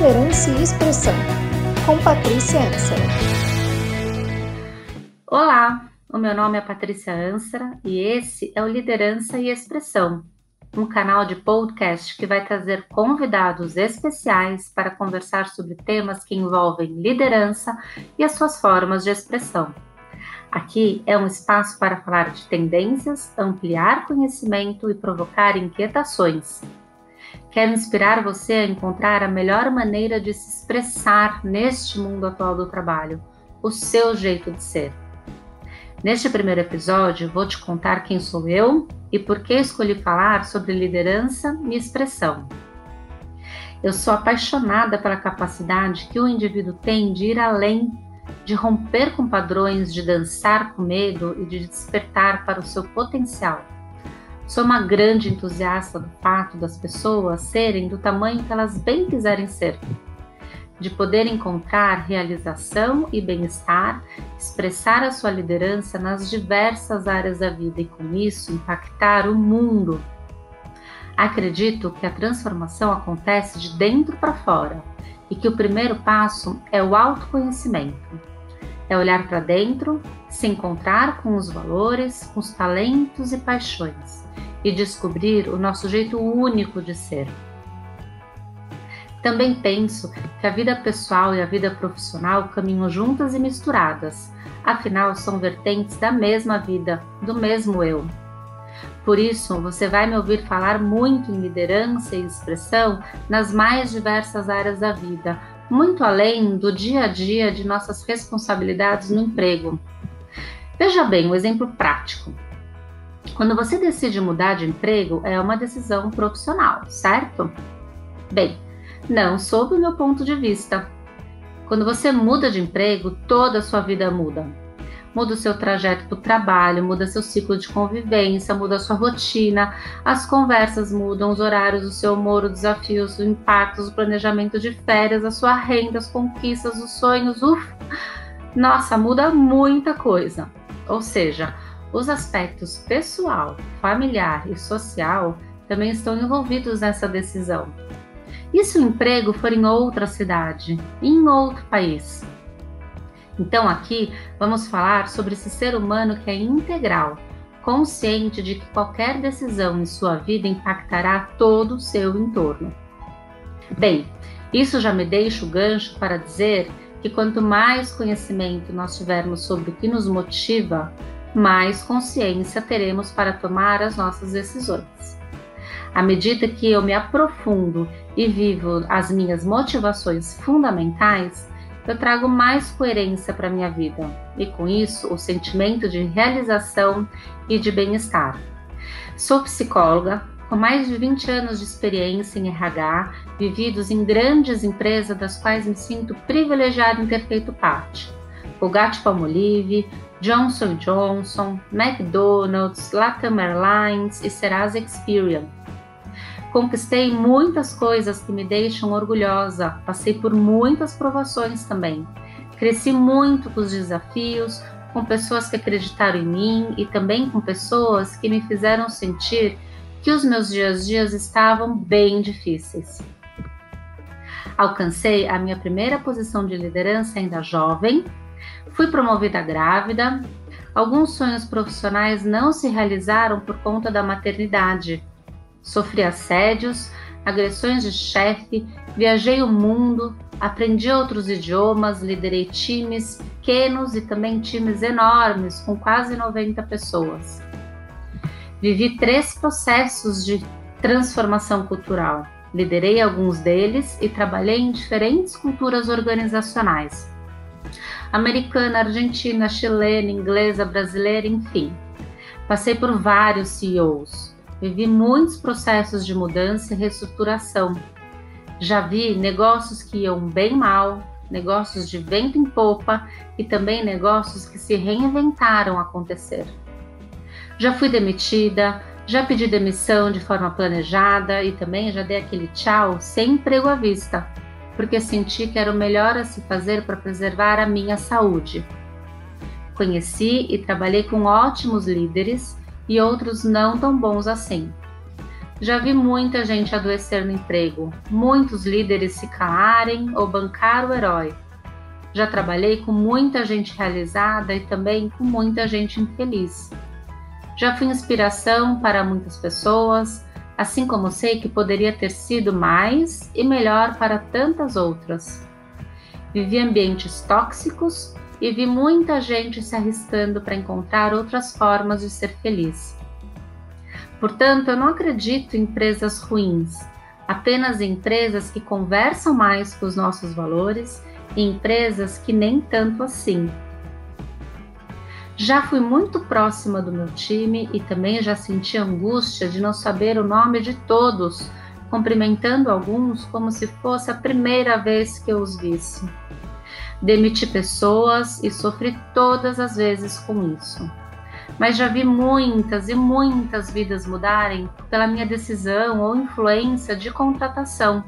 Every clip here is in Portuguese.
Liderança e Expressão, com Patrícia Ansara. Olá, o meu nome é Patrícia Ansara e esse é o Liderança e Expressão, um canal de podcast que vai trazer convidados especiais para conversar sobre temas que envolvem liderança e as suas formas de expressão. Aqui é um espaço para falar de tendências, ampliar conhecimento e provocar inquietações. Quero inspirar você a encontrar a melhor maneira de se expressar neste mundo atual do trabalho, o seu jeito de ser. Neste primeiro episódio, vou te contar quem sou eu e por que escolhi falar sobre liderança e expressão. Eu sou apaixonada pela capacidade que o indivíduo tem de ir além, de romper com padrões, de dançar com medo e de despertar para o seu potencial. Sou uma grande entusiasta do fato das pessoas serem do tamanho que elas bem quiserem ser de poder encontrar realização e bem-estar, expressar a sua liderança nas diversas áreas da vida e, com isso, impactar o mundo. Acredito que a transformação acontece de dentro para fora e que o primeiro passo é o autoconhecimento. É olhar para dentro, se encontrar com os valores, com os talentos e paixões e descobrir o nosso jeito único de ser. Também penso que a vida pessoal e a vida profissional caminham juntas e misturadas, afinal são vertentes da mesma vida, do mesmo eu. Por isso, você vai me ouvir falar muito em liderança e expressão nas mais diversas áreas da vida, muito além do dia a dia de nossas responsabilidades no emprego. Veja bem um exemplo prático. Quando você decide mudar de emprego, é uma decisão profissional, certo? Bem, não, sob o meu ponto de vista. Quando você muda de emprego, toda a sua vida muda. Muda o seu trajeto para o trabalho, muda seu ciclo de convivência, muda a sua rotina, as conversas mudam, os horários, o seu humor, os desafios, os impactos, o planejamento de férias, a sua renda, as conquistas, os sonhos, ufa! Nossa, muda muita coisa. Ou seja, os aspectos pessoal, familiar e social também estão envolvidos nessa decisão. E se o emprego for em outra cidade, em outro país? Então, aqui vamos falar sobre esse ser humano que é integral, consciente de que qualquer decisão em sua vida impactará todo o seu entorno. Bem, isso já me deixa o gancho para dizer que quanto mais conhecimento nós tivermos sobre o que nos motiva, mais consciência teremos para tomar as nossas decisões. À medida que eu me aprofundo e vivo as minhas motivações fundamentais, eu trago mais coerência para minha vida e com isso o sentimento de realização e de bem-estar. Sou psicóloga com mais de 20 anos de experiência em RH, vividos em grandes empresas das quais me sinto privilegiada em ter feito parte. Colgate Palmolive, Johnson Johnson, McDonald's, Latam Airlines e Serasa Experian Conquistei muitas coisas que me deixam orgulhosa, passei por muitas provações também. Cresci muito com os desafios, com pessoas que acreditaram em mim e também com pessoas que me fizeram sentir que os meus dias dias estavam bem difíceis. Alcancei a minha primeira posição de liderança ainda jovem, fui promovida grávida. Alguns sonhos profissionais não se realizaram por conta da maternidade Sofri assédios, agressões de chefe, viajei o mundo, aprendi outros idiomas, liderei times pequenos e também times enormes, com quase 90 pessoas. Vivi três processos de transformação cultural. Liderei alguns deles e trabalhei em diferentes culturas organizacionais. Americana, argentina, chilena, inglesa, brasileira, enfim. Passei por vários CEOs, Vivi muitos processos de mudança e reestruturação. Já vi negócios que iam bem mal, negócios de vento em popa e também negócios que se reinventaram acontecer. Já fui demitida, já pedi demissão de forma planejada e também já dei aquele tchau sem emprego à vista, porque senti que era o melhor a se fazer para preservar a minha saúde. Conheci e trabalhei com ótimos líderes e outros não tão bons assim. Já vi muita gente adoecer no emprego, muitos líderes se calarem ou bancar o herói. Já trabalhei com muita gente realizada e também com muita gente infeliz. Já fui inspiração para muitas pessoas, assim como sei que poderia ter sido mais e melhor para tantas outras. Vivi ambientes tóxicos e vi muita gente se arriscando para encontrar outras formas de ser feliz. Portanto, eu não acredito em empresas ruins, apenas em empresas que conversam mais com os nossos valores e empresas que nem tanto assim. Já fui muito próxima do meu time e também já senti angústia de não saber o nome de todos, cumprimentando alguns como se fosse a primeira vez que eu os visse. Demiti pessoas e sofri todas as vezes com isso. Mas já vi muitas e muitas vidas mudarem pela minha decisão ou influência de contratação.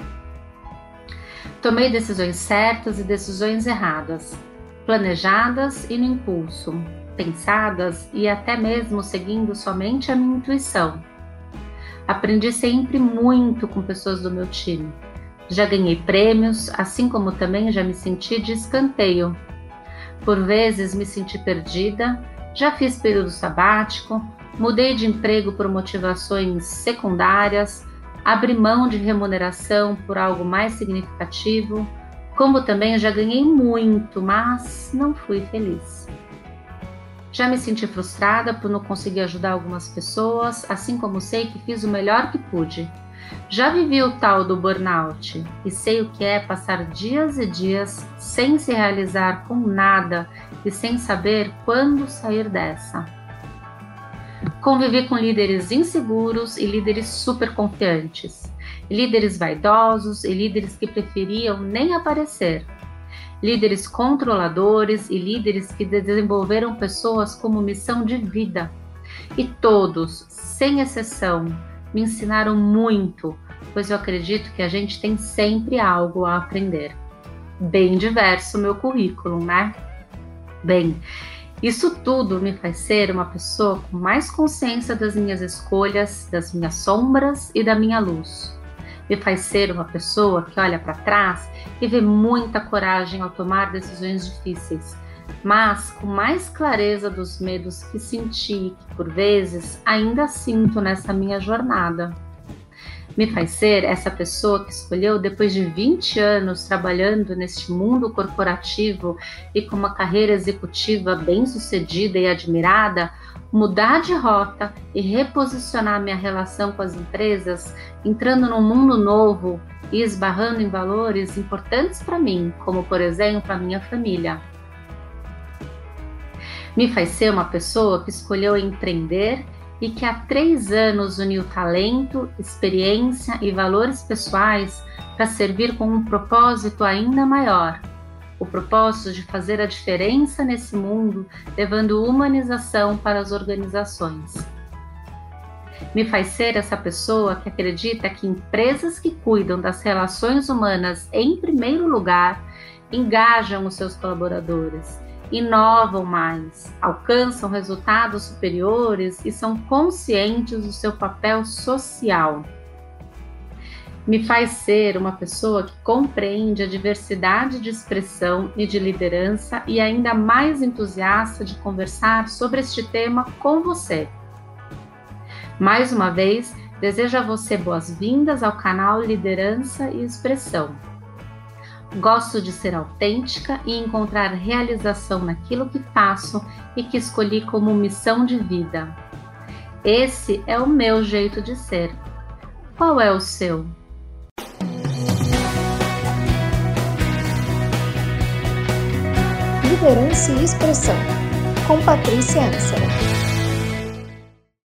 Tomei decisões certas e decisões erradas, planejadas e no impulso, pensadas e até mesmo seguindo somente a minha intuição. Aprendi sempre muito com pessoas do meu time já ganhei prêmios, assim como também já me senti de escanteio. Por vezes me senti perdida, já fiz período sabático, mudei de emprego por motivações secundárias, abri mão de remuneração por algo mais significativo, como também já ganhei muito, mas não fui feliz. Já me senti frustrada por não conseguir ajudar algumas pessoas, assim como sei que fiz o melhor que pude já vivi o tal do burnout e sei o que é passar dias e dias sem se realizar com nada e sem saber quando sair dessa. Convivi com líderes inseguros e líderes super confiantes, líderes vaidosos e líderes que preferiam nem aparecer, líderes controladores e líderes que desenvolveram pessoas como missão de vida. E todos, sem exceção, me ensinaram muito, pois eu acredito que a gente tem sempre algo a aprender. Bem diverso meu currículo, né? Bem, isso tudo me faz ser uma pessoa com mais consciência das minhas escolhas, das minhas sombras e da minha luz. Me faz ser uma pessoa que olha para trás e vê muita coragem ao tomar decisões difíceis, mas com mais clareza dos medos que senti que por vezes ainda sinto nessa minha jornada. Me faz ser essa pessoa que escolheu, depois de 20 anos trabalhando neste mundo corporativo e com uma carreira executiva bem sucedida e admirada, mudar de rota e reposicionar minha relação com as empresas, entrando num mundo novo e esbarrando em valores importantes para mim, como por exemplo a minha família me faz ser uma pessoa que escolheu empreender e que há três anos uniu talento, experiência e valores pessoais para servir com um propósito ainda maior. O propósito de fazer a diferença nesse mundo, levando humanização para as organizações. Me faz ser essa pessoa que acredita que empresas que cuidam das relações humanas em primeiro lugar engajam os seus colaboradores inovam mais, alcançam resultados superiores e são conscientes do seu papel social. Me faz ser uma pessoa que compreende a diversidade de expressão e de liderança e ainda mais entusiasta de conversar sobre este tema com você. Mais uma vez, desejo a você boas-vindas ao canal Liderança e Expressão. Gosto de ser autêntica e encontrar realização naquilo que faço e que escolhi como missão de vida. Esse é o meu jeito de ser. Qual é o seu? Liderança e Expressão, com Patrícia Ansara.